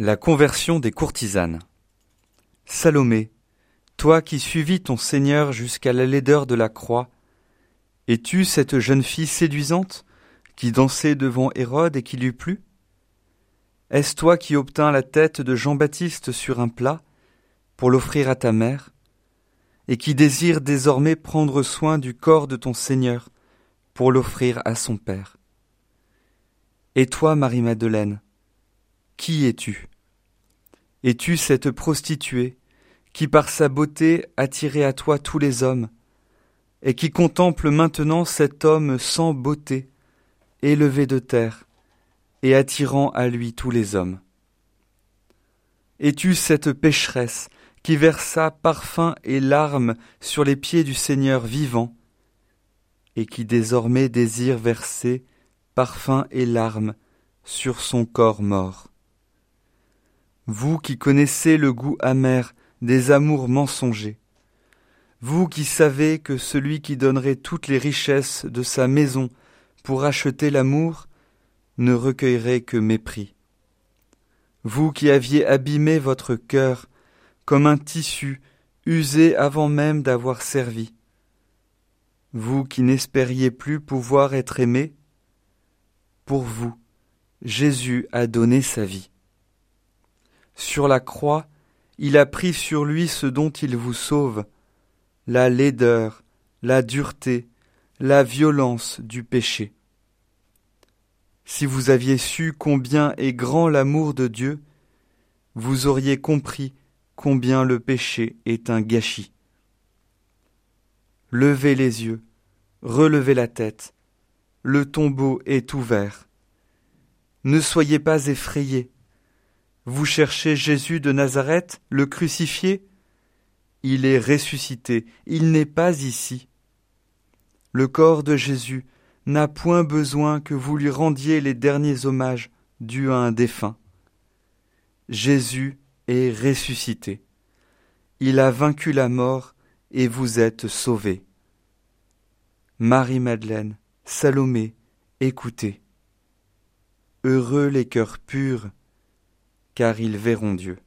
La conversion des courtisanes. Salomé, toi qui suivis ton Seigneur jusqu'à la laideur de la croix, es-tu cette jeune fille séduisante qui dansait devant Hérode et qui lui plut? Est-ce toi qui obtins la tête de Jean-Baptiste sur un plat pour l'offrir à ta mère, et qui désire désormais prendre soin du corps de ton Seigneur pour l'offrir à son Père? Et toi, Marie-Madeleine, qui es-tu? Es-tu cette prostituée qui par sa beauté attirait à toi tous les hommes, et qui contemple maintenant cet homme sans beauté, élevé de terre, et attirant à lui tous les hommes? Es-tu cette pécheresse qui versa parfum et larmes sur les pieds du Seigneur vivant, et qui désormais désire verser parfum et larmes sur son corps mort? Vous qui connaissez le goût amer des amours mensongers, vous qui savez que celui qui donnerait toutes les richesses de sa maison pour acheter l'amour ne recueillerait que mépris. Vous qui aviez abîmé votre cœur comme un tissu usé avant même d'avoir servi, vous qui n'espériez plus pouvoir être aimé, pour vous, Jésus a donné sa vie. Sur la croix, il a pris sur lui ce dont il vous sauve, la laideur, la dureté, la violence du péché. Si vous aviez su combien est grand l'amour de Dieu, vous auriez compris combien le péché est un gâchis. Levez les yeux, relevez la tête, le tombeau est ouvert. Ne soyez pas effrayés, vous cherchez Jésus de Nazareth, le crucifié? Il est ressuscité, il n'est pas ici. Le corps de Jésus n'a point besoin que vous lui rendiez les derniers hommages dus à un défunt. Jésus est ressuscité. Il a vaincu la mort et vous êtes sauvés. Marie-Madeleine, Salomé, écoutez. Heureux les cœurs purs, car ils verront Dieu.